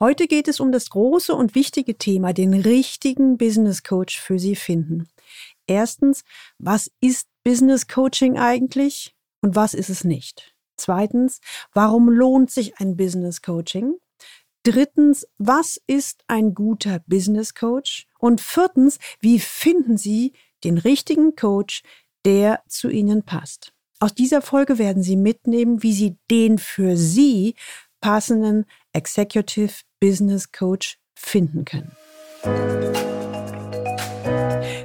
Heute geht es um das große und wichtige Thema, den richtigen Business Coach für Sie finden. Erstens, was ist Business Coaching eigentlich und was ist es nicht? Zweitens, warum lohnt sich ein Business Coaching? Drittens, was ist ein guter Business Coach? Und viertens, wie finden Sie den richtigen Coach, der zu Ihnen passt? Aus dieser Folge werden Sie mitnehmen, wie Sie den für Sie passenden Executive Business Coach finden können.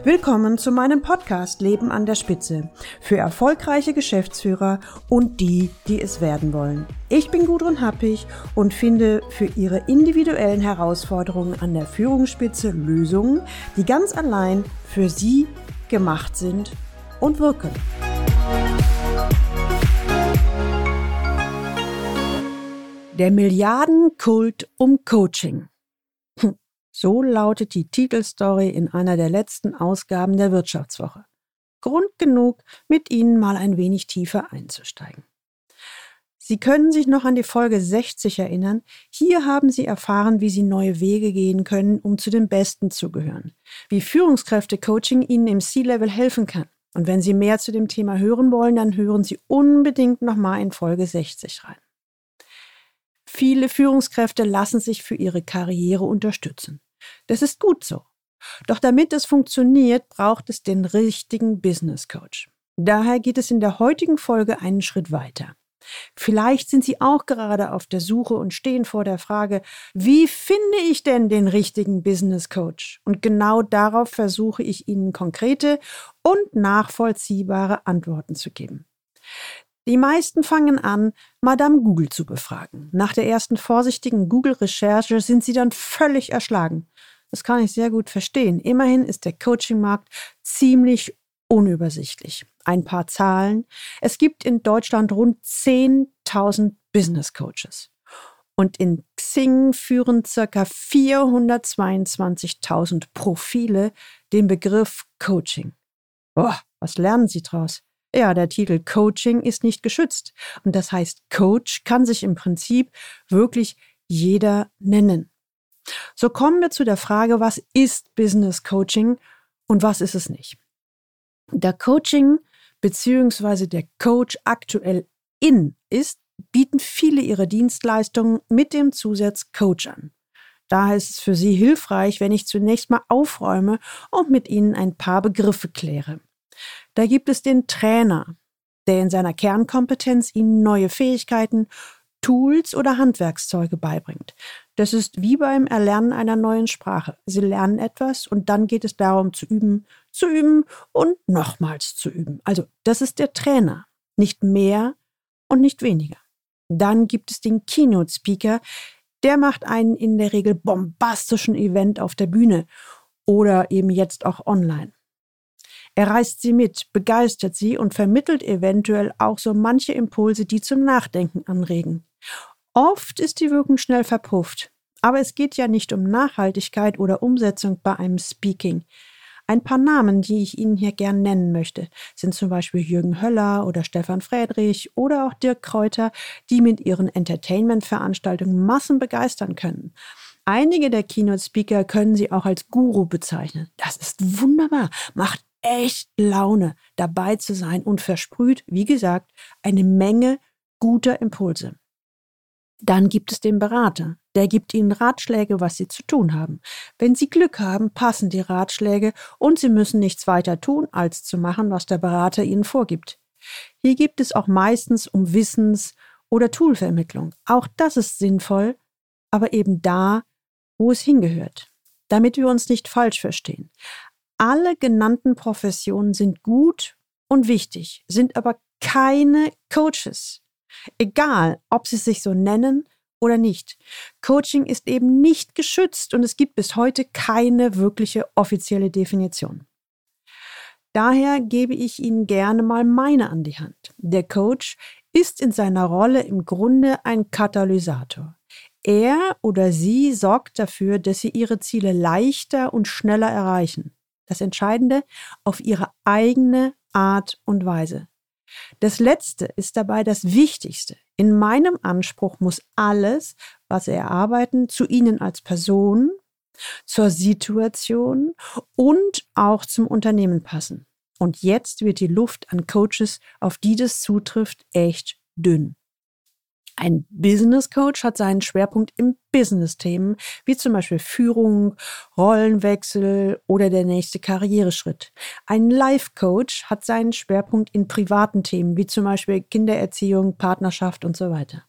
Willkommen zu meinem Podcast Leben an der Spitze für erfolgreiche Geschäftsführer und die, die es werden wollen. Ich bin Gudrun Happig und finde für Ihre individuellen Herausforderungen an der Führungsspitze Lösungen, die ganz allein für Sie gemacht sind und wirken. Der Milliardenkult um Coaching. Hm, so lautet die Titelstory in einer der letzten Ausgaben der Wirtschaftswoche. Grund genug, mit Ihnen mal ein wenig tiefer einzusteigen. Sie können sich noch an die Folge 60 erinnern. Hier haben Sie erfahren, wie Sie neue Wege gehen können, um zu den Besten zu gehören. Wie Führungskräfte-Coaching Ihnen im C-Level helfen kann. Und wenn Sie mehr zu dem Thema hören wollen, dann hören Sie unbedingt nochmal in Folge 60 rein. Viele Führungskräfte lassen sich für ihre Karriere unterstützen. Das ist gut so. Doch damit es funktioniert, braucht es den richtigen Business Coach. Daher geht es in der heutigen Folge einen Schritt weiter. Vielleicht sind Sie auch gerade auf der Suche und stehen vor der Frage, wie finde ich denn den richtigen Business Coach? Und genau darauf versuche ich Ihnen konkrete und nachvollziehbare Antworten zu geben. Die meisten fangen an, Madame Google zu befragen. Nach der ersten vorsichtigen Google-Recherche sind sie dann völlig erschlagen. Das kann ich sehr gut verstehen. Immerhin ist der Coaching-Markt ziemlich unübersichtlich. Ein paar Zahlen. Es gibt in Deutschland rund 10.000 Business Coaches. Und in Xing führen ca. 422.000 Profile den Begriff Coaching. Boah, was lernen Sie draus? Ja, der Titel Coaching ist nicht geschützt. Und das heißt, Coach kann sich im Prinzip wirklich jeder nennen. So kommen wir zu der Frage, was ist Business Coaching und was ist es nicht? Der Coaching bzw. der Coach aktuell in ist, bieten viele ihre Dienstleistungen mit dem Zusatz Coach an. Daher ist es für Sie hilfreich, wenn ich zunächst mal aufräume und mit Ihnen ein paar Begriffe kläre. Da gibt es den Trainer, der in seiner Kernkompetenz ihnen neue Fähigkeiten, Tools oder Handwerkszeuge beibringt. Das ist wie beim Erlernen einer neuen Sprache. Sie lernen etwas und dann geht es darum zu üben, zu üben und nochmals zu üben. Also das ist der Trainer, nicht mehr und nicht weniger. Dann gibt es den Keynote Speaker, der macht einen in der Regel bombastischen Event auf der Bühne oder eben jetzt auch online. Er reißt sie mit, begeistert sie und vermittelt eventuell auch so manche Impulse, die zum Nachdenken anregen. Oft ist die Wirkung schnell verpufft. Aber es geht ja nicht um Nachhaltigkeit oder Umsetzung bei einem Speaking. Ein paar Namen, die ich Ihnen hier gern nennen möchte, sind zum Beispiel Jürgen Höller oder Stefan Friedrich oder auch Dirk Kräuter, die mit ihren Entertainment-Veranstaltungen Massen begeistern können. Einige der Keynote-Speaker können Sie auch als Guru bezeichnen. Das ist wunderbar, macht echt Laune, dabei zu sein und versprüht, wie gesagt, eine Menge guter Impulse. Dann gibt es den Berater. Der gibt Ihnen Ratschläge, was Sie zu tun haben. Wenn Sie Glück haben, passen die Ratschläge und Sie müssen nichts weiter tun, als zu machen, was der Berater Ihnen vorgibt. Hier gibt es auch meistens um Wissens- oder Toolvermittlung. Auch das ist sinnvoll, aber eben da, wo es hingehört. Damit wir uns nicht falsch verstehen. Alle genannten Professionen sind gut und wichtig, sind aber keine Coaches. Egal, ob sie sich so nennen oder nicht. Coaching ist eben nicht geschützt und es gibt bis heute keine wirkliche offizielle Definition. Daher gebe ich Ihnen gerne mal meine an die Hand. Der Coach ist in seiner Rolle im Grunde ein Katalysator. Er oder sie sorgt dafür, dass Sie Ihre Ziele leichter und schneller erreichen das Entscheidende, auf ihre eigene Art und Weise. Das Letzte ist dabei das Wichtigste. In meinem Anspruch muss alles, was Sie erarbeiten, zu Ihnen als Person, zur Situation und auch zum Unternehmen passen. Und jetzt wird die Luft an Coaches, auf die das zutrifft, echt dünn. Ein Business Coach hat seinen Schwerpunkt im Business-Themen, wie zum Beispiel Führung, Rollenwechsel oder der nächste Karriereschritt. Ein Life Coach hat seinen Schwerpunkt in privaten Themen, wie zum Beispiel Kindererziehung, Partnerschaft und so weiter.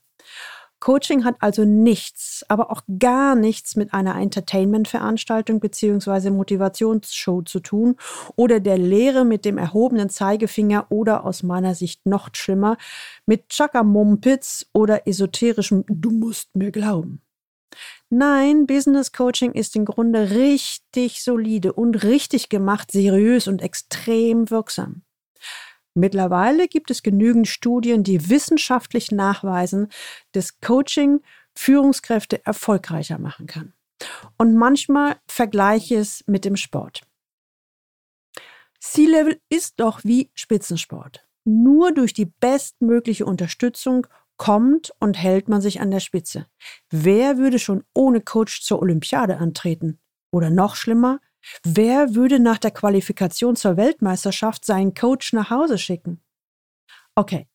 Coaching hat also nichts, aber auch gar nichts mit einer Entertainment-Veranstaltung bzw. Motivationsshow zu tun oder der Lehre mit dem erhobenen Zeigefinger oder aus meiner Sicht noch schlimmer mit Chakamumpitz oder esoterischem Du musst mir glauben. Nein, Business Coaching ist im Grunde richtig solide und richtig gemacht, seriös und extrem wirksam. Mittlerweile gibt es genügend Studien, die wissenschaftlich nachweisen, dass Coaching Führungskräfte erfolgreicher machen kann. Und manchmal vergleiche ich es mit dem Sport. C-Level ist doch wie Spitzensport. Nur durch die bestmögliche Unterstützung kommt und hält man sich an der Spitze. Wer würde schon ohne Coach zur Olympiade antreten? Oder noch schlimmer, Wer würde nach der Qualifikation zur Weltmeisterschaft seinen Coach nach Hause schicken? Okay,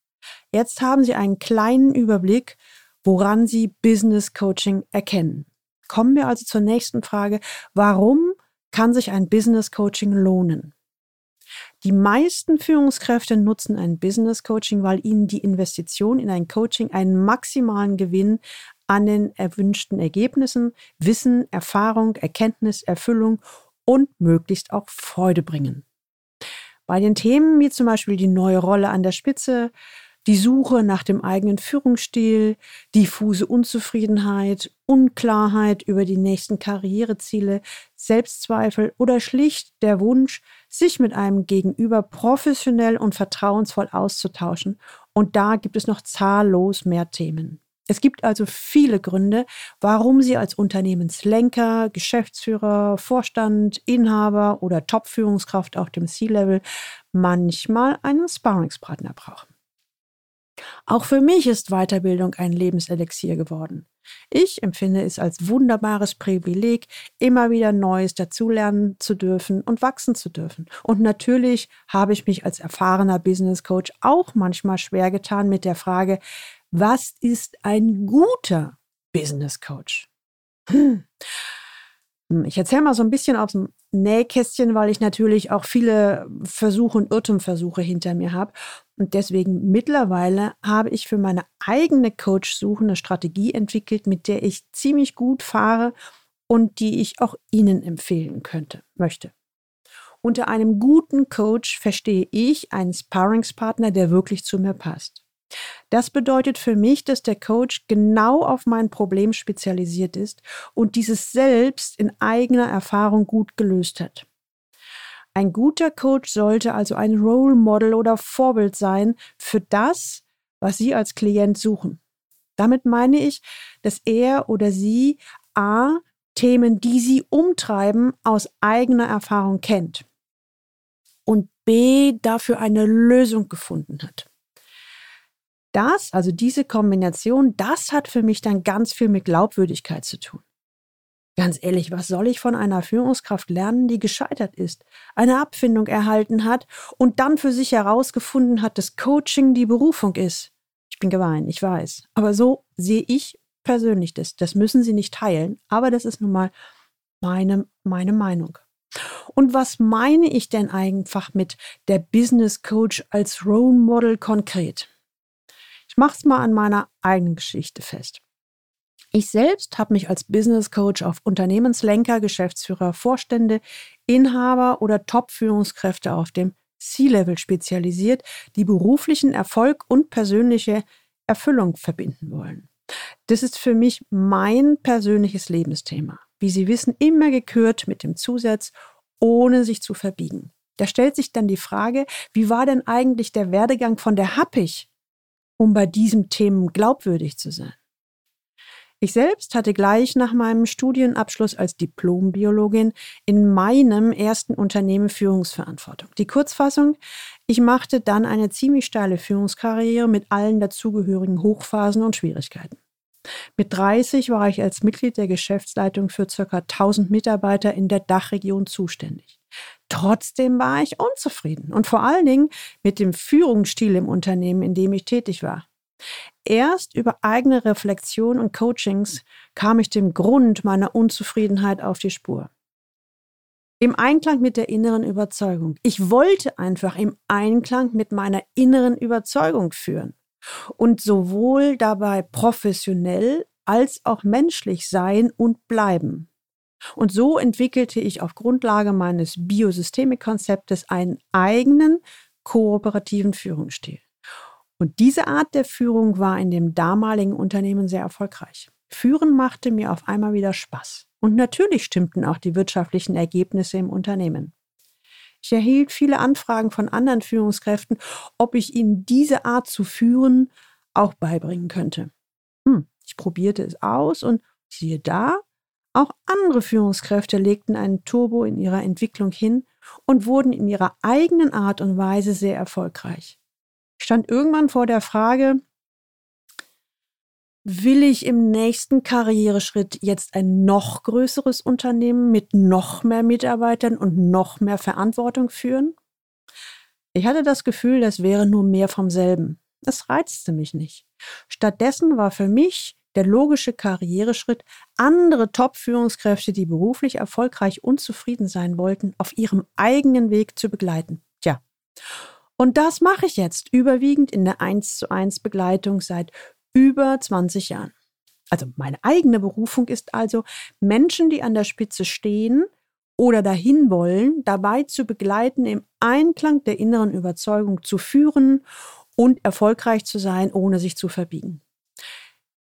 jetzt haben Sie einen kleinen Überblick, woran Sie Business Coaching erkennen. Kommen wir also zur nächsten Frage. Warum kann sich ein Business Coaching lohnen? Die meisten Führungskräfte nutzen ein Business Coaching, weil ihnen die Investition in ein Coaching einen maximalen Gewinn an den erwünschten Ergebnissen, Wissen, Erfahrung, Erkenntnis, Erfüllung und möglichst auch Freude bringen. Bei den Themen wie zum Beispiel die neue Rolle an der Spitze, die Suche nach dem eigenen Führungsstil, diffuse Unzufriedenheit, Unklarheit über die nächsten Karriereziele, Selbstzweifel oder schlicht der Wunsch, sich mit einem Gegenüber professionell und vertrauensvoll auszutauschen. Und da gibt es noch zahllos mehr Themen. Es gibt also viele Gründe, warum Sie als Unternehmenslenker, Geschäftsführer, Vorstand, Inhaber oder Top-Führungskraft auf dem C-Level manchmal einen Sparringspartner brauchen. Auch für mich ist Weiterbildung ein Lebenselixier geworden. Ich empfinde es als wunderbares Privileg, immer wieder Neues dazulernen zu dürfen und wachsen zu dürfen. Und natürlich habe ich mich als erfahrener Business Coach auch manchmal schwer getan mit der Frage, was ist ein guter Business Coach? Hm. Ich erzähle mal so ein bisschen aus dem Nähkästchen, weil ich natürlich auch viele Versuche und Irrtumversuche hinter mir habe. Und deswegen mittlerweile habe ich für meine eigene Coach-Suche eine Strategie entwickelt, mit der ich ziemlich gut fahre und die ich auch Ihnen empfehlen könnte, möchte. Unter einem guten Coach verstehe ich einen Sparringspartner, der wirklich zu mir passt. Das bedeutet für mich, dass der Coach genau auf mein Problem spezialisiert ist und dieses selbst in eigener Erfahrung gut gelöst hat. Ein guter Coach sollte also ein Role Model oder Vorbild sein für das, was Sie als Klient suchen. Damit meine ich, dass er oder sie a. Themen, die Sie umtreiben, aus eigener Erfahrung kennt und b. dafür eine Lösung gefunden hat das, also diese Kombination, das hat für mich dann ganz viel mit Glaubwürdigkeit zu tun. Ganz ehrlich, was soll ich von einer Führungskraft lernen, die gescheitert ist, eine Abfindung erhalten hat und dann für sich herausgefunden hat, dass Coaching die Berufung ist? Ich bin gemein, ich weiß. Aber so sehe ich persönlich das. Das müssen Sie nicht teilen, aber das ist nun mal meine, meine Meinung. Und was meine ich denn einfach mit der Business Coach als Role Model konkret? Ich mache es mal an meiner eigenen Geschichte fest. Ich selbst habe mich als Business Coach auf Unternehmenslenker, Geschäftsführer, Vorstände, Inhaber oder Top-Führungskräfte auf dem C-Level spezialisiert, die beruflichen Erfolg und persönliche Erfüllung verbinden wollen. Das ist für mich mein persönliches Lebensthema. Wie Sie wissen, immer gekürt mit dem Zusatz, ohne sich zu verbiegen. Da stellt sich dann die Frage, wie war denn eigentlich der Werdegang von der Happig um bei diesem Themen glaubwürdig zu sein. Ich selbst hatte gleich nach meinem Studienabschluss als Diplombiologin in meinem ersten Unternehmen Führungsverantwortung. Die Kurzfassung, Ich machte dann eine ziemlich steile Führungskarriere mit allen dazugehörigen Hochphasen und Schwierigkeiten. Mit 30 war ich als Mitglied der Geschäftsleitung für ca. 1000 Mitarbeiter in der Dachregion zuständig. Trotzdem war ich unzufrieden und vor allen Dingen mit dem Führungsstil im Unternehmen, in dem ich tätig war. Erst über eigene Reflexion und Coachings kam ich dem Grund meiner Unzufriedenheit auf die Spur. Im Einklang mit der inneren Überzeugung. Ich wollte einfach im Einklang mit meiner inneren Überzeugung führen und sowohl dabei professionell als auch menschlich sein und bleiben. Und so entwickelte ich auf Grundlage meines Biosystemik-Konzeptes einen eigenen kooperativen Führungsstil. Und diese Art der Führung war in dem damaligen Unternehmen sehr erfolgreich. Führen machte mir auf einmal wieder Spaß. Und natürlich stimmten auch die wirtschaftlichen Ergebnisse im Unternehmen. Ich erhielt viele Anfragen von anderen Führungskräften, ob ich ihnen diese Art zu führen auch beibringen könnte. Hm, ich probierte es aus und siehe da, auch andere Führungskräfte legten einen Turbo in ihrer Entwicklung hin und wurden in ihrer eigenen Art und Weise sehr erfolgreich. Ich stand irgendwann vor der Frage, will ich im nächsten Karriereschritt jetzt ein noch größeres Unternehmen mit noch mehr Mitarbeitern und noch mehr Verantwortung führen? Ich hatte das Gefühl, das wäre nur mehr vom selben. Das reizte mich nicht. Stattdessen war für mich der logische Karriereschritt, andere Top-Führungskräfte, die beruflich erfolgreich und zufrieden sein wollten, auf ihrem eigenen Weg zu begleiten. Tja. Und das mache ich jetzt überwiegend in der 1 zu 1 Begleitung seit über 20 Jahren. Also meine eigene Berufung ist also, Menschen, die an der Spitze stehen oder dahin wollen, dabei zu begleiten, im Einklang der inneren Überzeugung zu führen und erfolgreich zu sein, ohne sich zu verbiegen.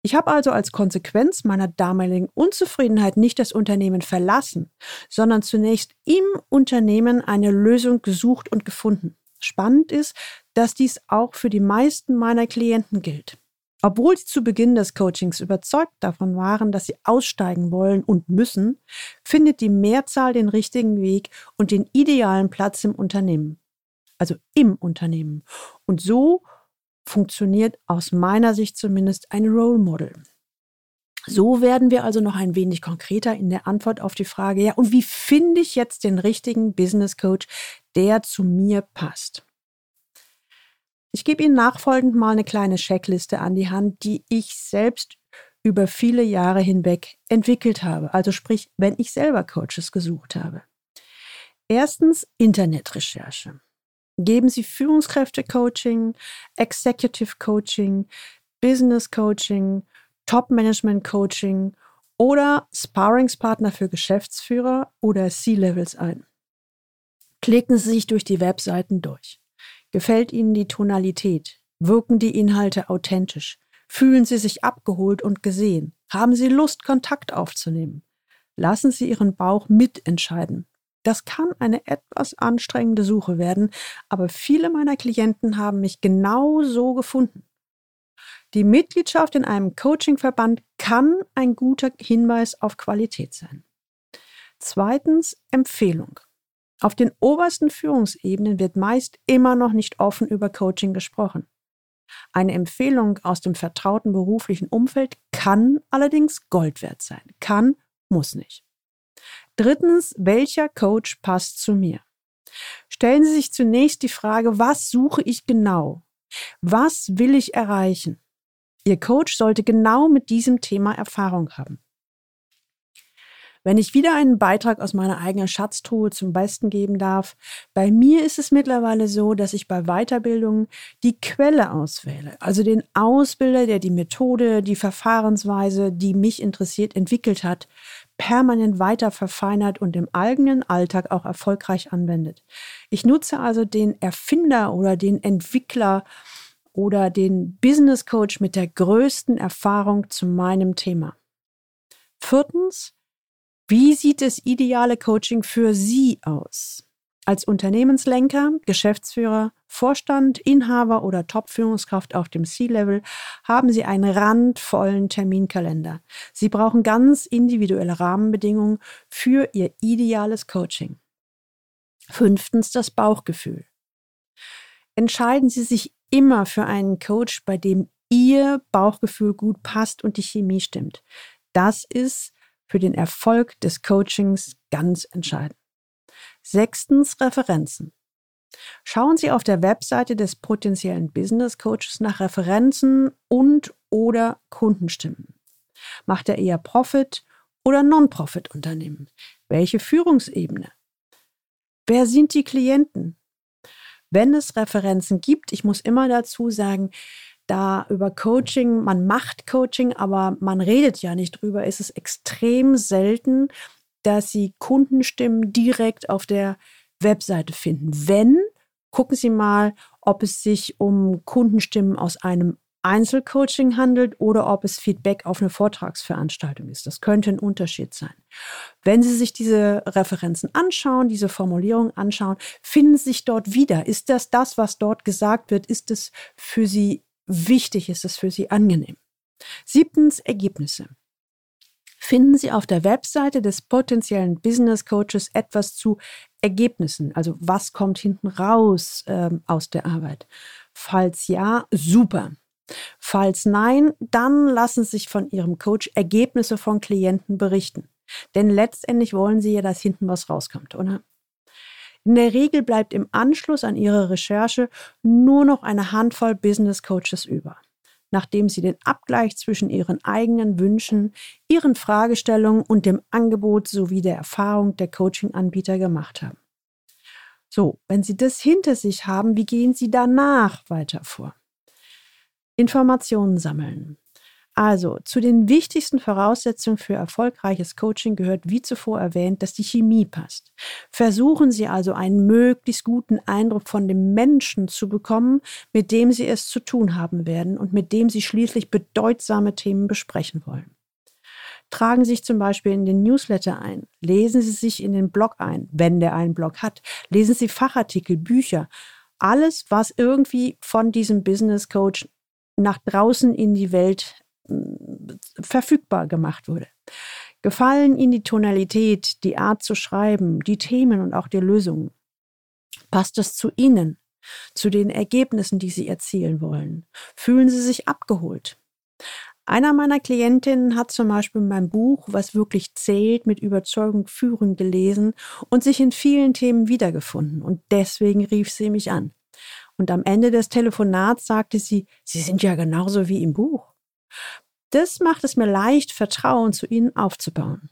Ich habe also als Konsequenz meiner damaligen Unzufriedenheit nicht das Unternehmen verlassen, sondern zunächst im Unternehmen eine Lösung gesucht und gefunden. Spannend ist, dass dies auch für die meisten meiner Klienten gilt. Obwohl sie zu Beginn des Coachings überzeugt davon waren, dass sie aussteigen wollen und müssen, findet die Mehrzahl den richtigen Weg und den idealen Platz im Unternehmen. Also im Unternehmen. Und so funktioniert aus meiner Sicht zumindest ein Role Model. So werden wir also noch ein wenig konkreter in der Antwort auf die Frage, ja, und wie finde ich jetzt den richtigen Business Coach, der zu mir passt? Ich gebe Ihnen nachfolgend mal eine kleine Checkliste an die Hand, die ich selbst über viele Jahre hinweg entwickelt habe. Also sprich, wenn ich selber Coaches gesucht habe. Erstens Internetrecherche. Geben Sie Führungskräfte-Coaching, Executive Coaching, Business Coaching, Top-Management Coaching oder Sparringspartner für Geschäftsführer oder C-Levels ein. Klicken Sie sich durch die Webseiten durch. Gefällt Ihnen die Tonalität? Wirken die Inhalte authentisch? Fühlen Sie sich abgeholt und gesehen? Haben Sie Lust, Kontakt aufzunehmen? Lassen Sie Ihren Bauch mitentscheiden. Das kann eine etwas anstrengende Suche werden, aber viele meiner Klienten haben mich genau so gefunden. Die Mitgliedschaft in einem Coachingverband kann ein guter Hinweis auf Qualität sein. Zweitens Empfehlung. Auf den obersten Führungsebenen wird meist immer noch nicht offen über Coaching gesprochen. Eine Empfehlung aus dem vertrauten beruflichen Umfeld kann allerdings Gold wert sein. Kann, muss nicht. Drittens, welcher Coach passt zu mir? Stellen Sie sich zunächst die Frage, was suche ich genau? Was will ich erreichen? Ihr Coach sollte genau mit diesem Thema Erfahrung haben. Wenn ich wieder einen Beitrag aus meiner eigenen Schatztruhe zum Besten geben darf, bei mir ist es mittlerweile so, dass ich bei Weiterbildungen die Quelle auswähle, also den Ausbilder, der die Methode, die Verfahrensweise, die mich interessiert, entwickelt hat, permanent weiter verfeinert und im eigenen Alltag auch erfolgreich anwendet. Ich nutze also den Erfinder oder den Entwickler oder den Business Coach mit der größten Erfahrung zu meinem Thema. Viertens, wie sieht das ideale Coaching für Sie aus? Als Unternehmenslenker, Geschäftsführer, Vorstand, Inhaber oder Top-Führungskraft auf dem C-Level haben Sie einen randvollen Terminkalender. Sie brauchen ganz individuelle Rahmenbedingungen für Ihr ideales Coaching. Fünftens das Bauchgefühl. Entscheiden Sie sich immer für einen Coach, bei dem Ihr Bauchgefühl gut passt und die Chemie stimmt. Das ist für den Erfolg des Coachings ganz entscheidend. Sechstens Referenzen. Schauen Sie auf der Webseite des potenziellen Business Coaches nach Referenzen und oder Kundenstimmen. Macht er eher Profit oder Non-Profit-Unternehmen? Welche Führungsebene? Wer sind die Klienten? Wenn es Referenzen gibt, ich muss immer dazu sagen, da über Coaching, man macht Coaching, aber man redet ja nicht drüber, ist es extrem selten, dass Sie Kundenstimmen direkt auf der Webseite finden. Wenn, gucken Sie mal, ob es sich um Kundenstimmen aus einem Einzelcoaching handelt oder ob es Feedback auf eine Vortragsveranstaltung ist. Das könnte ein Unterschied sein. Wenn Sie sich diese Referenzen anschauen, diese Formulierung anschauen, finden Sie sich dort wieder. Ist das das, was dort gesagt wird? Ist es für Sie wichtig? Ist es für Sie angenehm? Siebtens, Ergebnisse. Finden Sie auf der Webseite des potenziellen Business Coaches etwas zu Ergebnissen, also was kommt hinten raus ähm, aus der Arbeit? Falls ja, super. Falls nein, dann lassen Sie sich von Ihrem Coach Ergebnisse von Klienten berichten. Denn letztendlich wollen Sie ja, dass hinten was rauskommt, oder? In der Regel bleibt im Anschluss an Ihre Recherche nur noch eine Handvoll Business Coaches über, nachdem Sie den Abgleich zwischen Ihren eigenen Wünschen, Ihren Fragestellungen und dem Angebot sowie der Erfahrung der Coaching-Anbieter gemacht haben. So, wenn Sie das hinter sich haben, wie gehen Sie danach weiter vor? Informationen sammeln. Also zu den wichtigsten Voraussetzungen für erfolgreiches Coaching gehört, wie zuvor erwähnt, dass die Chemie passt. Versuchen Sie also einen möglichst guten Eindruck von dem Menschen zu bekommen, mit dem Sie es zu tun haben werden und mit dem Sie schließlich bedeutsame Themen besprechen wollen. Tragen Sie sich zum Beispiel in den Newsletter ein. Lesen Sie sich in den Blog ein, wenn der einen Blog hat. Lesen Sie Fachartikel, Bücher. Alles, was irgendwie von diesem Business Coach nach draußen in die Welt verfügbar gemacht wurde. Gefallen Ihnen die Tonalität, die Art zu schreiben, die Themen und auch die Lösungen? Passt es zu Ihnen, zu den Ergebnissen, die Sie erzielen wollen? Fühlen Sie sich abgeholt? Einer meiner Klientinnen hat zum Beispiel mein Buch, was wirklich zählt, mit Überzeugung führen gelesen und sich in vielen Themen wiedergefunden. Und deswegen rief sie mich an. Und am Ende des Telefonats sagte sie, Sie sind ja genauso wie im Buch. Das macht es mir leicht, Vertrauen zu Ihnen aufzubauen.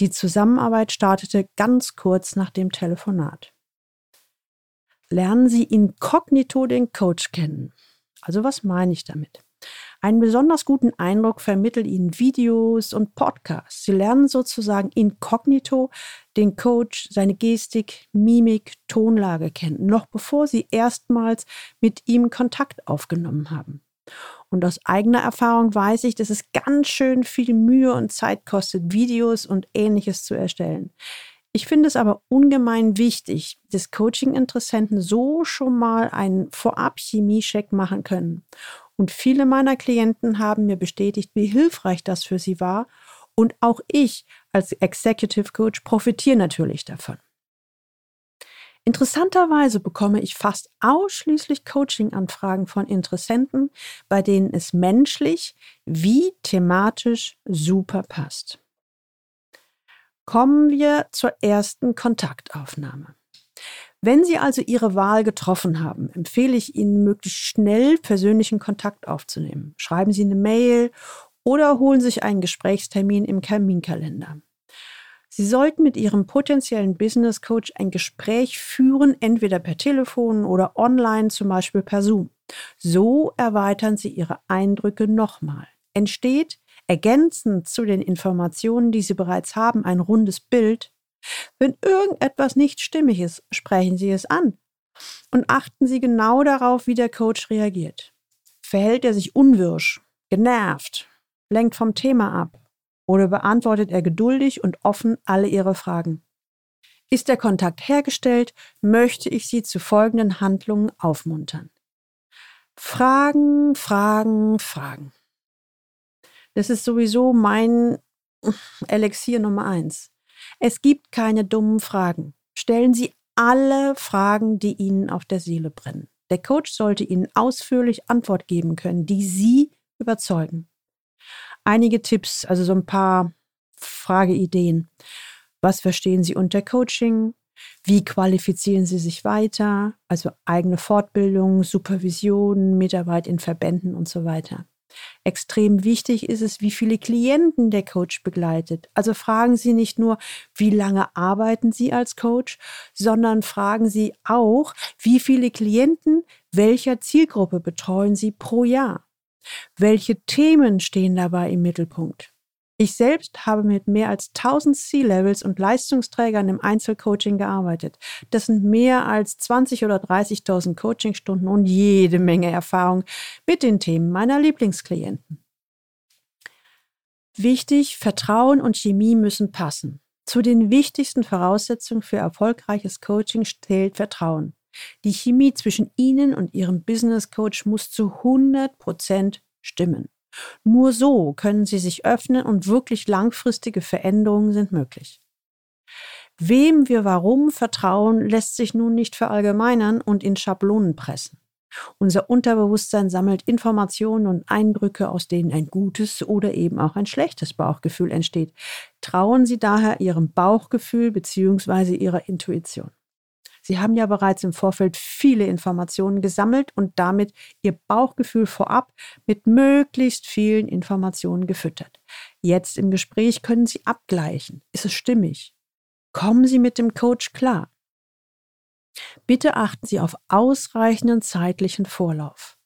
Die Zusammenarbeit startete ganz kurz nach dem Telefonat. Lernen Sie inkognito den Coach kennen. Also was meine ich damit? Einen besonders guten Eindruck vermitteln Ihnen Videos und Podcasts. Sie lernen sozusagen inkognito den Coach, seine Gestik, Mimik, Tonlage kennen, noch bevor Sie erstmals mit ihm Kontakt aufgenommen haben. Und aus eigener Erfahrung weiß ich, dass es ganz schön viel Mühe und Zeit kostet, Videos und ähnliches zu erstellen. Ich finde es aber ungemein wichtig, dass Coaching-Interessenten so schon mal einen Vorab-Chemie-Check machen können und viele meiner Klienten haben mir bestätigt, wie hilfreich das für sie war. Und auch ich als Executive Coach profitiere natürlich davon. Interessanterweise bekomme ich fast ausschließlich Coaching-Anfragen von Interessenten, bei denen es menschlich wie thematisch super passt. Kommen wir zur ersten Kontaktaufnahme. Wenn Sie also Ihre Wahl getroffen haben, empfehle ich Ihnen, möglichst schnell persönlichen Kontakt aufzunehmen. Schreiben Sie eine Mail oder holen sich einen Gesprächstermin im Terminkalender. Sie sollten mit Ihrem potenziellen Business Coach ein Gespräch führen, entweder per Telefon oder online, zum Beispiel per Zoom. So erweitern Sie Ihre Eindrücke nochmal. Entsteht ergänzend zu den Informationen, die Sie bereits haben, ein rundes Bild, wenn irgendetwas nicht stimmig ist, sprechen Sie es an und achten Sie genau darauf, wie der Coach reagiert. Verhält er sich unwirsch, genervt, lenkt vom Thema ab oder beantwortet er geduldig und offen alle Ihre Fragen? Ist der Kontakt hergestellt, möchte ich Sie zu folgenden Handlungen aufmuntern. Fragen, Fragen, Fragen. Das ist sowieso mein Elixier Nummer eins. Es gibt keine dummen Fragen. Stellen Sie alle Fragen, die Ihnen auf der Seele brennen. Der Coach sollte Ihnen ausführlich Antwort geben können, die Sie überzeugen. Einige Tipps, also so ein paar Frageideen. Was verstehen Sie unter Coaching? Wie qualifizieren Sie sich weiter? Also eigene Fortbildung, Supervision, Mitarbeit in Verbänden und so weiter. Extrem wichtig ist es, wie viele Klienten der Coach begleitet. Also fragen Sie nicht nur, wie lange arbeiten Sie als Coach, sondern fragen Sie auch, wie viele Klienten welcher Zielgruppe betreuen Sie pro Jahr. Welche Themen stehen dabei im Mittelpunkt? Ich selbst habe mit mehr als 1000 C-Levels und Leistungsträgern im Einzelcoaching gearbeitet. Das sind mehr als 20 oder 30.000 Coachingstunden und jede Menge Erfahrung mit den Themen meiner Lieblingsklienten. Wichtig, Vertrauen und Chemie müssen passen. Zu den wichtigsten Voraussetzungen für erfolgreiches Coaching zählt Vertrauen. Die Chemie zwischen Ihnen und Ihrem Business Coach muss zu 100 Prozent stimmen. Nur so können sie sich öffnen und wirklich langfristige Veränderungen sind möglich. Wem wir warum vertrauen, lässt sich nun nicht verallgemeinern und in Schablonen pressen. Unser Unterbewusstsein sammelt Informationen und Eindrücke, aus denen ein gutes oder eben auch ein schlechtes Bauchgefühl entsteht. Trauen Sie daher Ihrem Bauchgefühl bzw. Ihrer Intuition. Sie haben ja bereits im Vorfeld viele Informationen gesammelt und damit Ihr Bauchgefühl vorab mit möglichst vielen Informationen gefüttert. Jetzt im Gespräch können Sie abgleichen. Ist es stimmig? Kommen Sie mit dem Coach klar? Bitte achten Sie auf ausreichenden zeitlichen Vorlauf.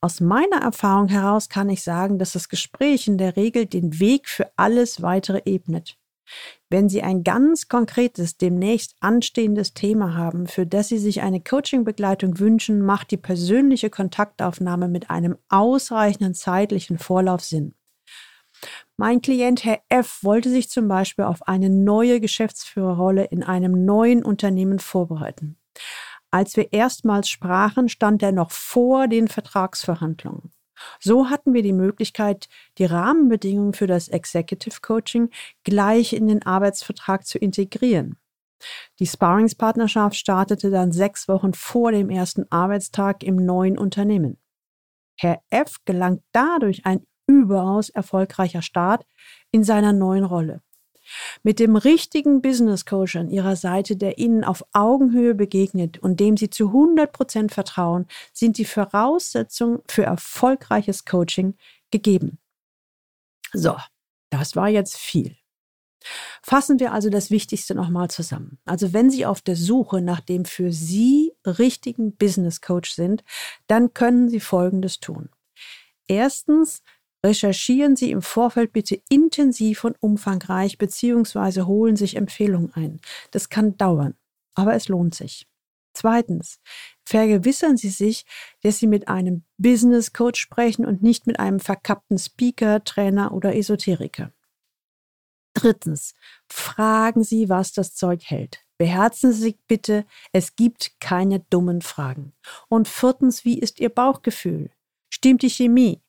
Aus meiner Erfahrung heraus kann ich sagen, dass das Gespräch in der Regel den Weg für alles weitere ebnet. Wenn Sie ein ganz konkretes, demnächst anstehendes Thema haben, für das Sie sich eine Coaching-Begleitung wünschen, macht die persönliche Kontaktaufnahme mit einem ausreichenden zeitlichen Vorlauf Sinn. Mein Klient Herr F wollte sich zum Beispiel auf eine neue Geschäftsführerrolle in einem neuen Unternehmen vorbereiten. Als wir erstmals sprachen, stand er noch vor den Vertragsverhandlungen. So hatten wir die Möglichkeit, die Rahmenbedingungen für das Executive Coaching gleich in den Arbeitsvertrag zu integrieren. Die Sparringspartnerschaft startete dann sechs Wochen vor dem ersten Arbeitstag im neuen Unternehmen. Herr F gelang dadurch ein überaus erfolgreicher Start in seiner neuen Rolle. Mit dem richtigen Business Coach an Ihrer Seite, der Ihnen auf Augenhöhe begegnet und dem Sie zu 100 Prozent vertrauen, sind die Voraussetzungen für erfolgreiches Coaching gegeben. So, das war jetzt viel. Fassen wir also das Wichtigste nochmal zusammen. Also wenn Sie auf der Suche nach dem für Sie richtigen Business Coach sind, dann können Sie Folgendes tun. Erstens, Recherchieren Sie im Vorfeld bitte intensiv und umfangreich beziehungsweise holen sich Empfehlungen ein. Das kann dauern, aber es lohnt sich. Zweitens, vergewissern Sie sich, dass Sie mit einem Business Coach sprechen und nicht mit einem verkappten Speaker, Trainer oder Esoteriker. Drittens, fragen Sie, was das Zeug hält. Beherzen Sie sich bitte, es gibt keine dummen Fragen. Und viertens, wie ist Ihr Bauchgefühl? Stimmt die Chemie?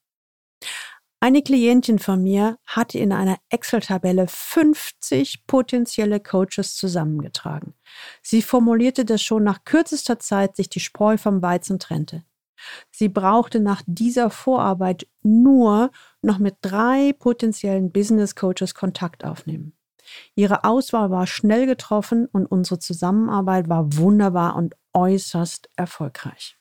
Eine Klientin von mir hatte in einer Excel-Tabelle 50 potenzielle Coaches zusammengetragen. Sie formulierte, dass schon nach kürzester Zeit sich die Spreu vom Weizen trennte. Sie brauchte nach dieser Vorarbeit nur noch mit drei potenziellen Business Coaches Kontakt aufnehmen. Ihre Auswahl war schnell getroffen und unsere Zusammenarbeit war wunderbar und äußerst erfolgreich.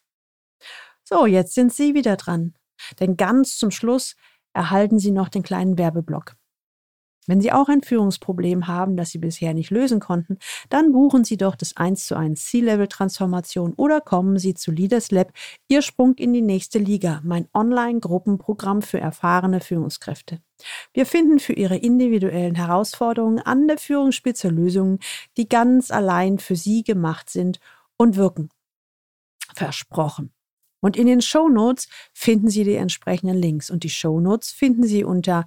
So, jetzt sind Sie wieder dran. Denn ganz zum Schluss erhalten Sie noch den kleinen Werbeblock. Wenn Sie auch ein Führungsproblem haben, das Sie bisher nicht lösen konnten, dann buchen Sie doch das 1 zu 1 C-Level-Transformation oder kommen Sie zu Leaders Lab, Ihr Sprung in die nächste Liga, mein Online-Gruppenprogramm für erfahrene Führungskräfte. Wir finden für Ihre individuellen Herausforderungen an der Führungsspitze Lösungen, die ganz allein für Sie gemacht sind und wirken. Versprochen. Und in den Show Notes finden Sie die entsprechenden Links. Und die Show Notes finden Sie unter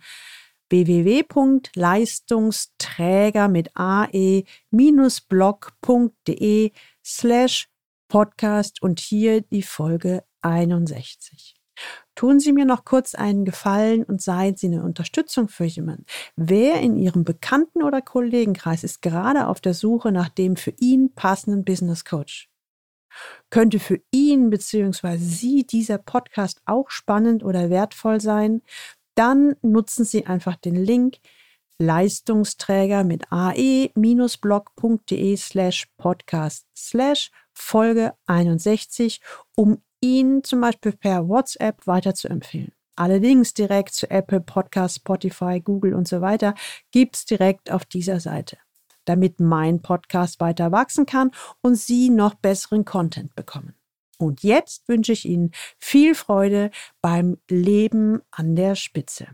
www.leistungsträger mit ae-blog.de slash podcast und hier die Folge 61. Tun Sie mir noch kurz einen Gefallen und seien Sie eine Unterstützung für jemanden. Wer in Ihrem Bekannten- oder Kollegenkreis ist gerade auf der Suche nach dem für ihn passenden Business Coach? Könnte für ihn bzw. Sie dieser Podcast auch spannend oder wertvoll sein, dann nutzen Sie einfach den Link Leistungsträger mit ae-blog.de slash podcast slash Folge 61, um ihn zum Beispiel per WhatsApp weiter zu empfehlen. Allerdings direkt zu Apple Podcast, Spotify, Google und so weiter gibt es direkt auf dieser Seite, damit mein Podcast weiter wachsen kann und Sie noch besseren Content bekommen. Und jetzt wünsche ich Ihnen viel Freude beim Leben an der Spitze.